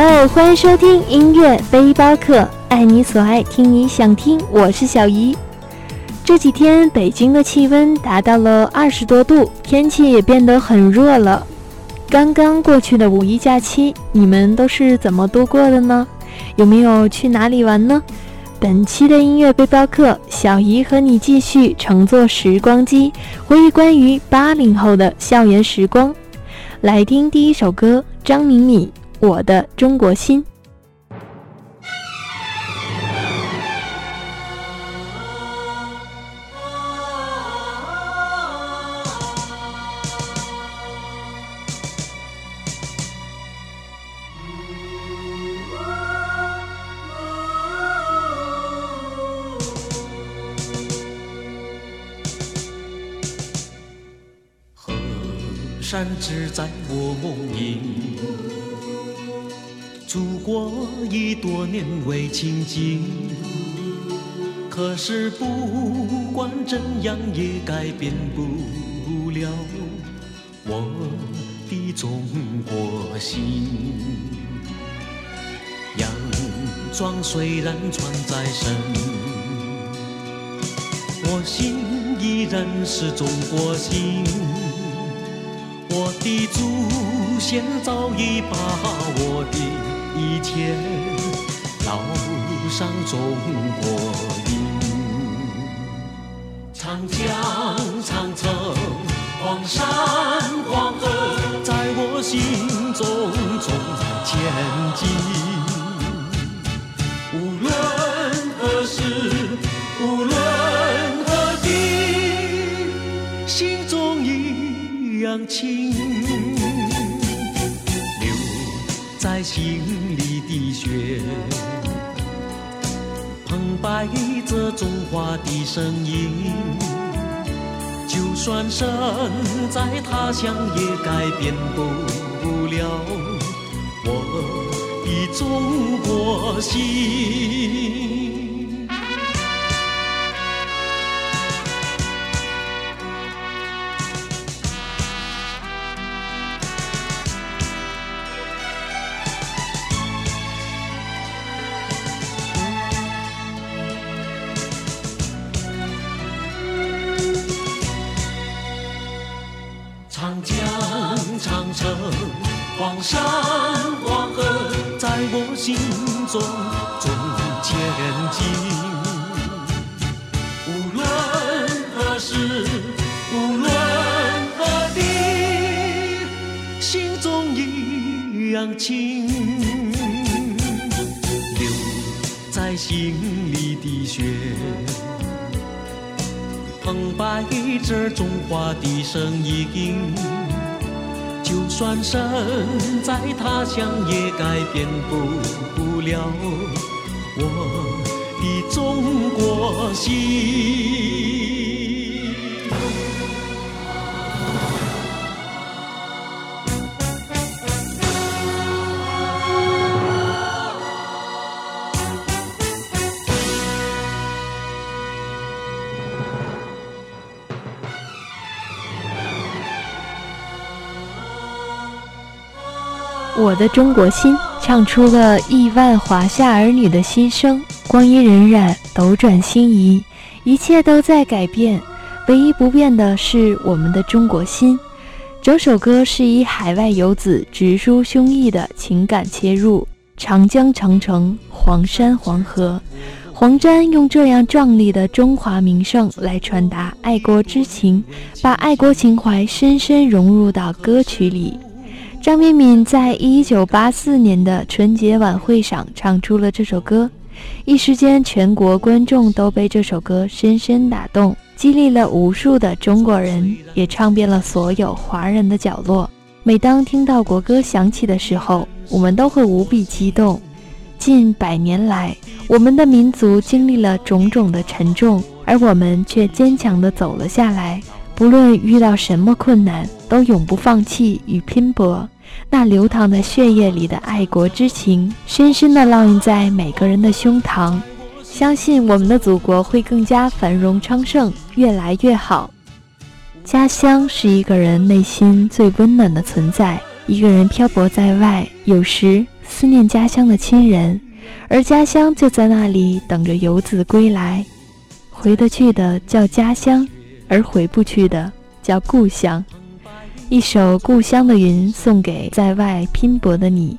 欢迎收听音乐背包客，爱你所爱，听你想听，我是小姨。这几天北京的气温达到了二十多度，天气也变得很热了。刚刚过去的五一假期，你们都是怎么度过的呢？有没有去哪里玩呢？本期的音乐背包客，小姨和你继续乘坐时光机，回忆关于八零后的校园时光。来听第一首歌，张敏敏。我的中国心。山只在我梦萦。祖国已多年未亲近，可是不管怎样也改变不了我的中国心。洋装虽然穿在身，我心依然是中国心。我的祖先早已把我的。一切烙上中国印，长江、长城、黄山、黄河，在我心中中前进。无论何时，无论何地，心中一样亲。在心里的血，澎湃着中华的声音。就算身在他乡，也改变不了我的中国心。心中一样亲。留在心里的血，澎湃着中华的声音。就算身在他乡，也改变不了我的中国心。我的中国心，唱出了亿万华夏儿女的心声。光阴荏苒，斗转星移，一切都在改变，唯一不变的是我们的中国心。整首歌是以海外游子直抒胸臆的情感切入。长江、长城、黄山、黄河，黄沾用这样壮丽的中华名胜来传达爱国之情，把爱国情怀深深融入到歌曲里。张敏敏在一九八四年的春节晚会上唱出了这首歌，一时间全国观众都被这首歌深深打动，激励了无数的中国人，也唱遍了所有华人的角落。每当听到国歌响起的时候，我们都会无比激动。近百年来，我们的民族经历了种种的沉重，而我们却坚强地走了下来。不论遇到什么困难，都永不放弃与拼搏。那流淌在血液里的爱国之情，深深地烙印在每个人的胸膛。相信我们的祖国会更加繁荣昌盛，越来越好。家乡是一个人内心最温暖的存在。一个人漂泊在外，有时思念家乡的亲人，而家乡就在那里等着游子归来。回得去的叫家乡，而回不去的叫故乡。一首《故乡的云》送给在外拼搏的你。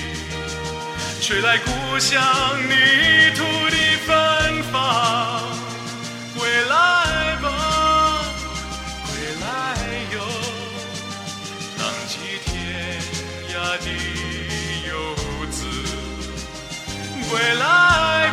吹来故乡泥土的。芬芳，归来吧，归来哟，浪迹天涯的游子，归来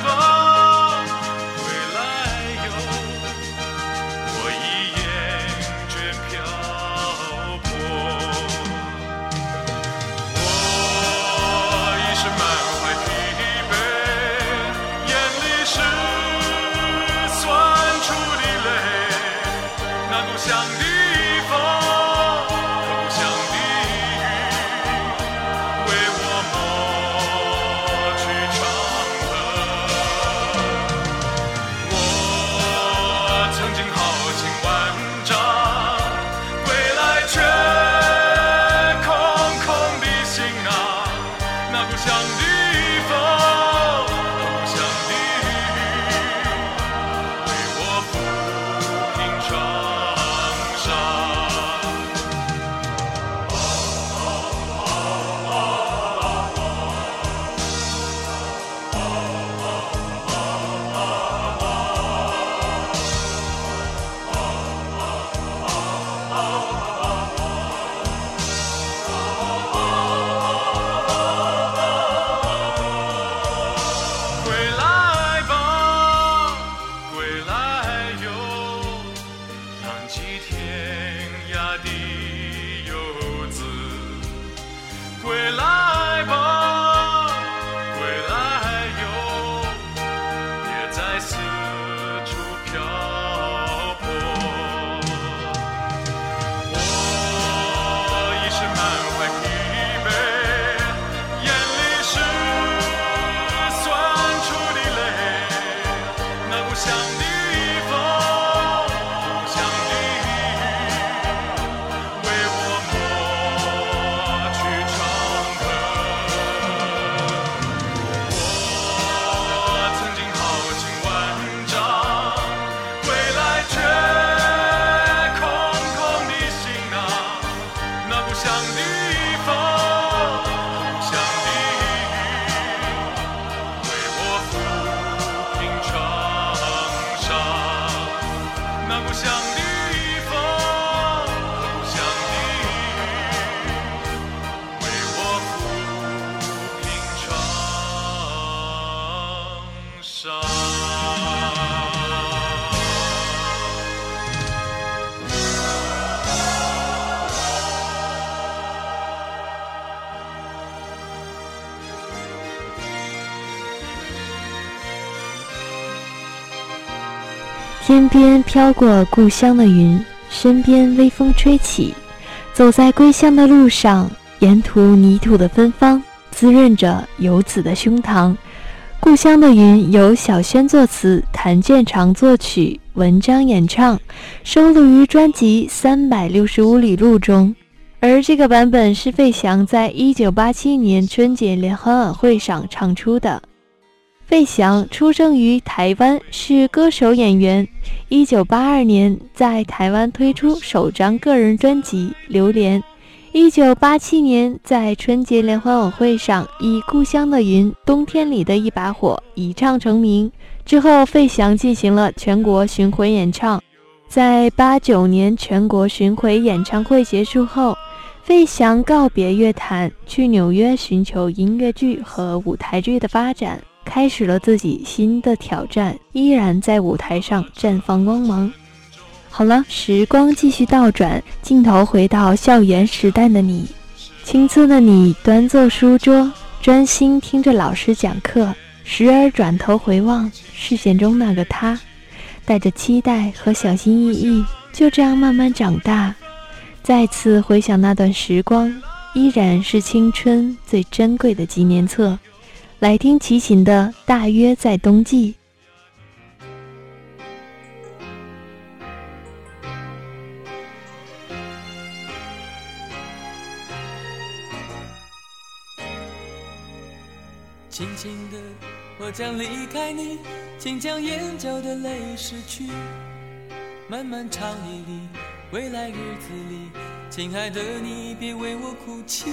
天边飘过故乡的云，身边微风吹起，走在归乡的路上，沿途泥土的芬芳滋润着游子的胸膛。故乡的云》由小轩作词，谭健常作曲，文章演唱，收录于专辑《三百六十五里路》中。而这个版本是费翔在一九八七年春节联欢晚会上唱出的。费翔出生于台湾，是歌手演员。一九八二年在台湾推出首张个人专辑《榴莲》。一九八七年在春节联欢晚会上以《故乡的云》《冬天里的一把火》一唱成名。之后，费翔进行了全国巡回演唱。在八九年全国巡回演唱会结束后，费翔告别乐坛，去纽约寻求音乐剧和舞台剧的发展。开始了自己新的挑战，依然在舞台上绽放光芒。好了，时光继续倒转，镜头回到校园时代的你，青涩的你端坐书桌，专心听着老师讲课，时而转头回望视线中那个他，带着期待和小心翼翼，就这样慢慢长大。再次回想那段时光，依然是青春最珍贵的纪念册。来听齐秦的《大约在冬季》。轻轻的，我将离开你，请将眼角的泪拭去。漫漫长夜里，未来日子里，亲爱的你，别为我哭泣。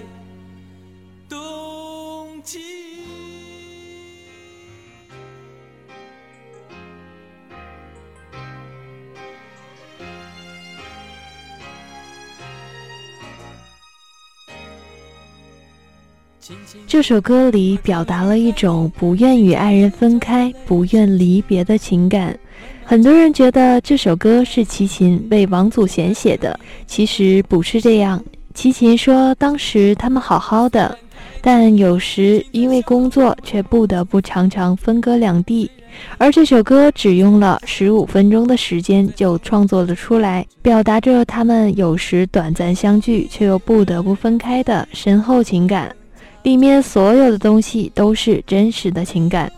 这首歌里表达了一种不愿与爱人分开、不愿离别的情感。很多人觉得这首歌是齐秦为王祖贤写的，其实不是这样。齐秦说，当时他们好好的，但有时因为工作，却不得不常常分隔两地。而这首歌只用了十五分钟的时间就创作了出来，表达着他们有时短暂相聚，却又不得不分开的深厚情感。里面所有的东西都是真实的情感。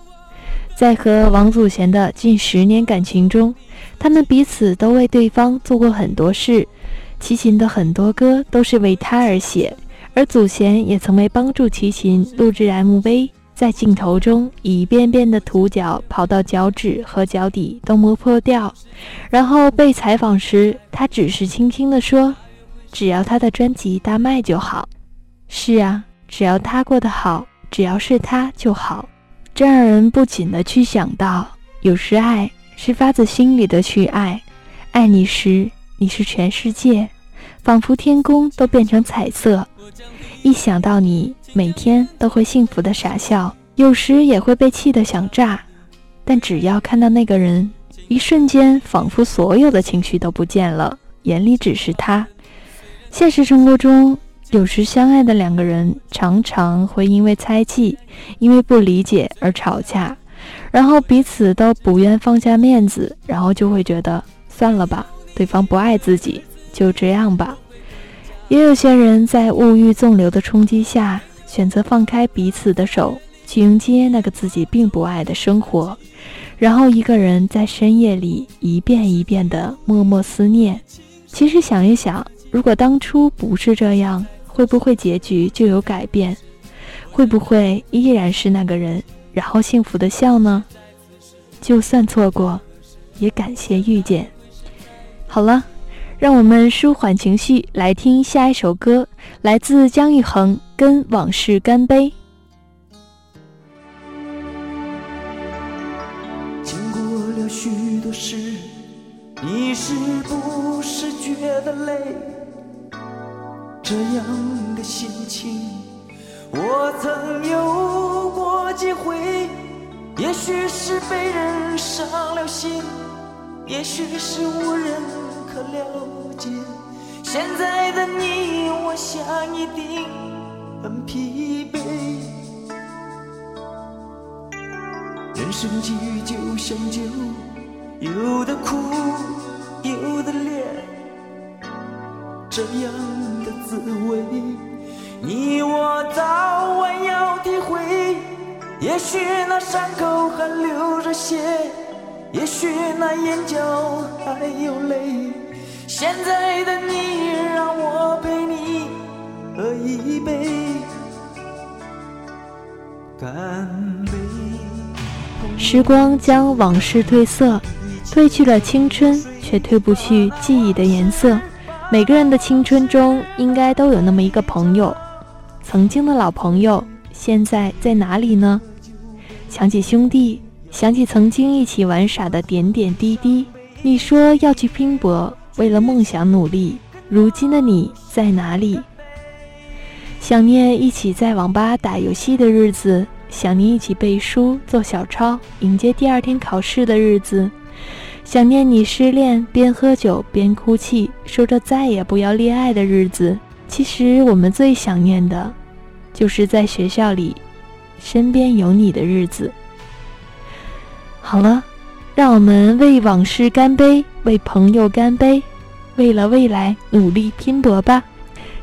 在和王祖贤的近十年感情中，他们彼此都为对方做过很多事。齐秦的很多歌都是为他而写，而祖贤也曾为帮助齐秦录制 MV，在镜头中一遍遍的涂脚，跑到脚趾和脚底都磨破掉。然后被采访时，他只是轻轻地说：“只要他的专辑大卖就好。”是啊，只要他过得好，只要是他就好。这让人不禁的去想到，有时爱是发自心里的去爱，爱你时你是全世界，仿佛天空都变成彩色。一想到你，每天都会幸福的傻笑，有时也会被气得想炸。但只要看到那个人，一瞬间仿佛所有的情绪都不见了，眼里只是他。现实生活中。有时相爱的两个人常常会因为猜忌、因为不理解而吵架，然后彼此都不愿放下面子，然后就会觉得算了吧，对方不爱自己，就这样吧。也有些人在物欲纵流的冲击下，选择放开彼此的手，去迎接那个自己并不爱的生活，然后一个人在深夜里一遍一遍地默默思念。其实想一想，如果当初不是这样。会不会结局就有改变？会不会依然是那个人，然后幸福的笑呢？就算错过，也感谢遇见。好了，让我们舒缓情绪，来听下一首歌，来自姜育恒，《跟往事干杯》。经过了许多事，你是不是觉得累？这样的心情，我曾有过几回。也许是被人伤了心，也许是无人可了解。现在的你，我想一定很疲惫。人生际遇就像酒，有的苦，有的烈，这样。滋味，你我早晚要体会。也许那伤口还流着血，也许那眼角还有泪。现在的你，让我陪你喝一杯，干杯。时光将往事褪色，褪去了青春，却褪不去记忆的颜色。每个人的青春中，应该都有那么一个朋友，曾经的老朋友，现在在哪里呢？想起兄弟，想起曾经一起玩耍的点点滴滴。你说要去拼搏，为了梦想努力，如今的你在哪里？想念一起在网吧打游戏的日子，想念一起背书做小抄，迎接第二天考试的日子。想念你失恋边喝酒边哭泣，说着再也不要恋爱的日子。其实我们最想念的，就是在学校里，身边有你的日子。好了，让我们为往事干杯，为朋友干杯，为了未来努力拼搏吧。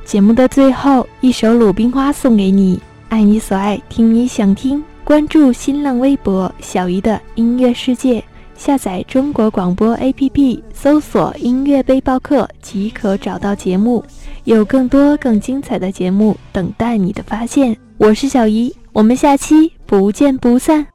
节目的最后一首《鲁冰花》送给你，爱你所爱，听你想听。关注新浪微博小鱼的音乐世界。下载中国广播 APP，搜索“音乐背包客”即可找到节目，有更多更精彩的节目等待你的发现。我是小姨，我们下期不见不散。